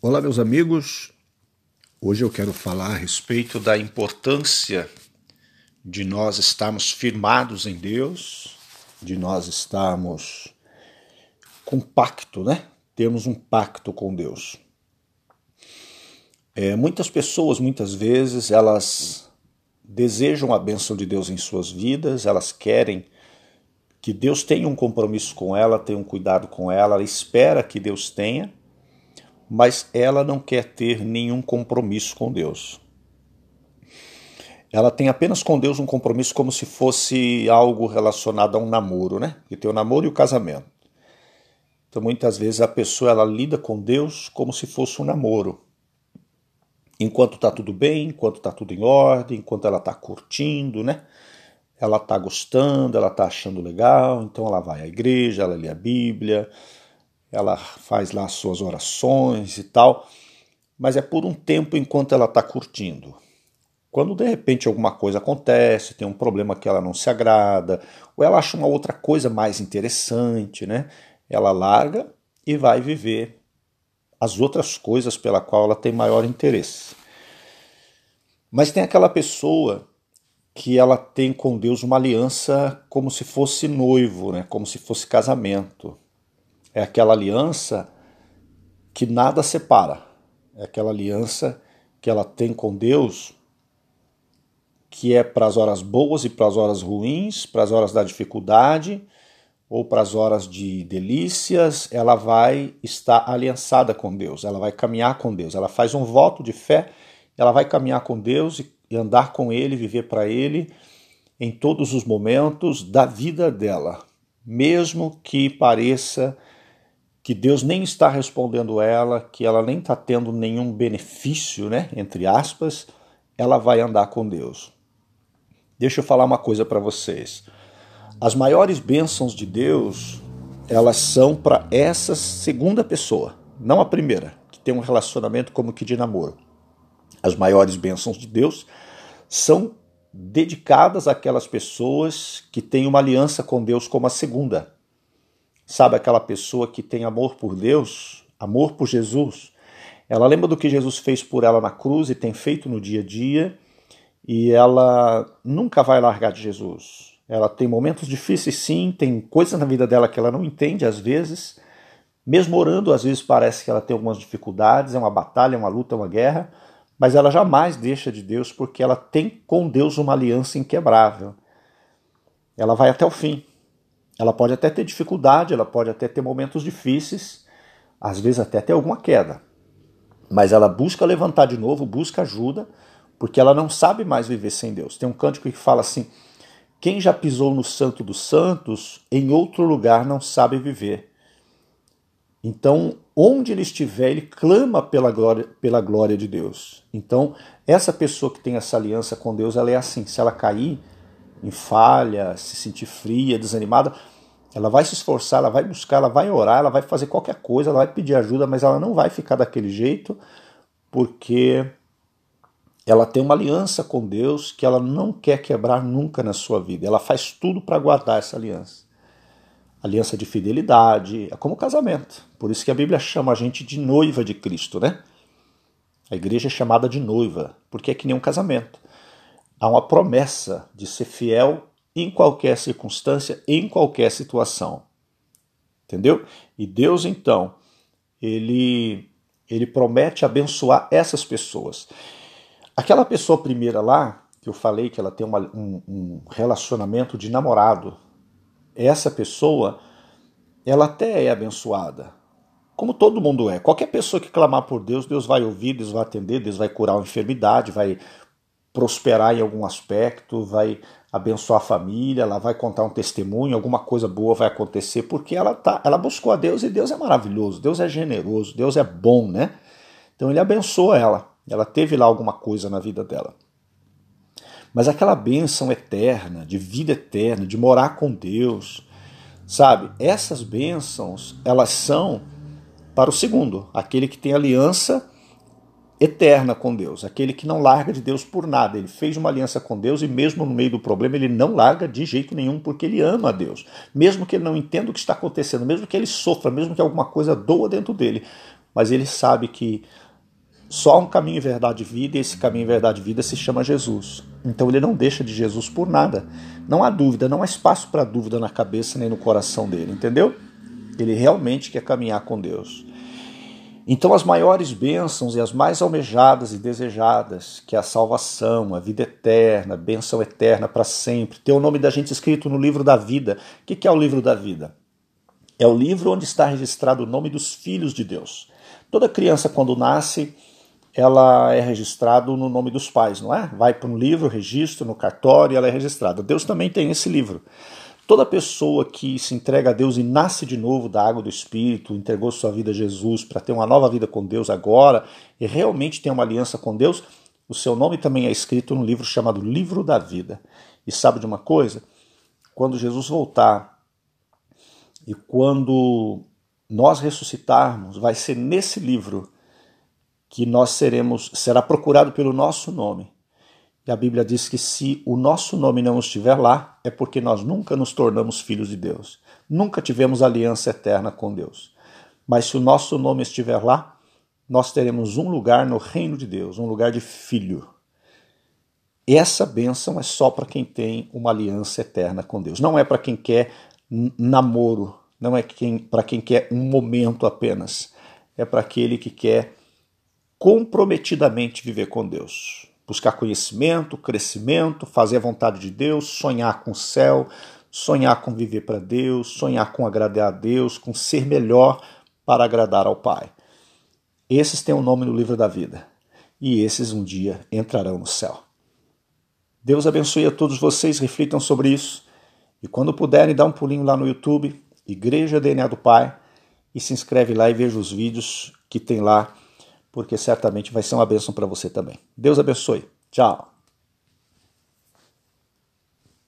Olá, meus amigos. Hoje eu quero falar a respeito da importância de nós estarmos firmados em Deus, de nós estarmos com pacto, né? Termos um pacto com Deus. É, muitas pessoas, muitas vezes, elas desejam a bênção de Deus em suas vidas, elas querem que Deus tenha um compromisso com ela, tenha um cuidado com ela, ela espera que Deus tenha mas ela não quer ter nenhum compromisso com Deus. Ela tem apenas com Deus um compromisso como se fosse algo relacionado a um namoro, né? Que tem o namoro e o casamento. Então muitas vezes a pessoa ela lida com Deus como se fosse um namoro. Enquanto está tudo bem, enquanto está tudo em ordem, enquanto ela está curtindo, né? Ela está gostando, ela está achando legal, então ela vai à igreja, ela lê a Bíblia, ela faz lá suas orações e tal, mas é por um tempo enquanto ela está curtindo. Quando de repente alguma coisa acontece, tem um problema que ela não se agrada, ou ela acha uma outra coisa mais interessante, né? Ela larga e vai viver as outras coisas pela qual ela tem maior interesse. Mas tem aquela pessoa que ela tem com Deus uma aliança como se fosse noivo, né? Como se fosse casamento. É aquela aliança que nada separa. É aquela aliança que ela tem com Deus, que é para as horas boas e para as horas ruins, para as horas da dificuldade ou para as horas de delícias, ela vai estar aliançada com Deus, ela vai caminhar com Deus, ela faz um voto de fé, ela vai caminhar com Deus e andar com Ele, viver para Ele em todos os momentos da vida dela, mesmo que pareça que Deus nem está respondendo ela, que ela nem está tendo nenhum benefício, né, entre aspas, ela vai andar com Deus. Deixa eu falar uma coisa para vocês. As maiores bênçãos de Deus, elas são para essa segunda pessoa, não a primeira, que tem um relacionamento como que de namoro. As maiores bênçãos de Deus são dedicadas àquelas pessoas que têm uma aliança com Deus como a segunda. Sabe aquela pessoa que tem amor por Deus, amor por Jesus? Ela lembra do que Jesus fez por ela na cruz e tem feito no dia a dia, e ela nunca vai largar de Jesus. Ela tem momentos difíceis, sim, tem coisas na vida dela que ela não entende às vezes. Mesmo orando, às vezes parece que ela tem algumas dificuldades, é uma batalha, é uma luta, é uma guerra, mas ela jamais deixa de Deus porque ela tem com Deus uma aliança inquebrável. Ela vai até o fim. Ela pode até ter dificuldade, ela pode até ter momentos difíceis, às vezes até ter alguma queda. Mas ela busca levantar de novo, busca ajuda, porque ela não sabe mais viver sem Deus. Tem um cântico que fala assim: Quem já pisou no Santo dos Santos, em outro lugar não sabe viver. Então, onde ele estiver, ele clama pela glória, pela glória de Deus. Então, essa pessoa que tem essa aliança com Deus, ela é assim: se ela cair, em falha, se sentir fria, desanimada, ela vai se esforçar, ela vai buscar, ela vai orar, ela vai fazer qualquer coisa, ela vai pedir ajuda, mas ela não vai ficar daquele jeito, porque ela tem uma aliança com Deus que ela não quer quebrar nunca na sua vida. Ela faz tudo para guardar essa aliança. Aliança de fidelidade, é como casamento. Por isso que a Bíblia chama a gente de noiva de Cristo, né? A igreja é chamada de noiva, porque é que nem um casamento há uma promessa de ser fiel em qualquer circunstância, em qualquer situação. Entendeu? E Deus, então, ele, ele promete abençoar essas pessoas. Aquela pessoa primeira lá, que eu falei que ela tem uma, um, um relacionamento de namorado, essa pessoa, ela até é abençoada. Como todo mundo é. Qualquer pessoa que clamar por Deus, Deus vai ouvir, Deus vai atender, Deus vai curar uma enfermidade, vai prosperar em algum aspecto, vai abençoar a família, ela vai contar um testemunho, alguma coisa boa vai acontecer, porque ela tá, ela buscou a Deus e Deus é maravilhoso, Deus é generoso, Deus é bom, né? Então ele abençoa ela. Ela teve lá alguma coisa na vida dela. Mas aquela bênção eterna, de vida eterna, de morar com Deus, sabe? Essas bênçãos, elas são para o segundo, aquele que tem aliança eterna com Deus, aquele que não larga de Deus por nada. Ele fez uma aliança com Deus e, mesmo no meio do problema, ele não larga de jeito nenhum, porque ele ama a Deus. Mesmo que ele não entenda o que está acontecendo, mesmo que ele sofra, mesmo que alguma coisa doa dentro dele, mas ele sabe que só um caminho, verdade e vida, e esse caminho, verdade e vida se chama Jesus. Então ele não deixa de Jesus por nada. Não há dúvida, não há espaço para dúvida na cabeça nem no coração dele, entendeu? Ele realmente quer caminhar com Deus. Então, as maiores bênçãos e as mais almejadas e desejadas, que é a salvação, a vida eterna, a bênção eterna para sempre, ter o nome da gente escrito no livro da vida. O que é o livro da vida? É o livro onde está registrado o nome dos filhos de Deus. Toda criança, quando nasce, ela é registrada no nome dos pais, não é? Vai para um livro, registro no cartório, ela é registrada. Deus também tem esse livro. Toda pessoa que se entrega a Deus e nasce de novo da água do Espírito, entregou sua vida a Jesus para ter uma nova vida com Deus agora e realmente tem uma aliança com Deus, o seu nome também é escrito no livro chamado Livro da Vida. E sabe de uma coisa? Quando Jesus voltar e quando nós ressuscitarmos, vai ser nesse livro que nós seremos, será procurado pelo nosso nome. E a Bíblia diz que se o nosso nome não estiver lá, é porque nós nunca nos tornamos filhos de Deus. Nunca tivemos aliança eterna com Deus. Mas se o nosso nome estiver lá, nós teremos um lugar no reino de Deus, um lugar de filho. Essa bênção é só para quem tem uma aliança eterna com Deus. Não é para quem quer namoro, não é para quem quer um momento apenas. É para aquele que quer comprometidamente viver com Deus buscar conhecimento, crescimento, fazer a vontade de Deus, sonhar com o céu, sonhar com viver para Deus, sonhar com agradar a Deus, com ser melhor para agradar ao Pai. Esses têm o um nome no livro da vida e esses um dia entrarão no céu. Deus abençoe a todos vocês, reflitam sobre isso e quando puderem, dá um pulinho lá no YouTube, Igreja DNA do Pai, e se inscreve lá e veja os vídeos que tem lá porque certamente vai ser uma bênção para você também. Deus abençoe. Tchau.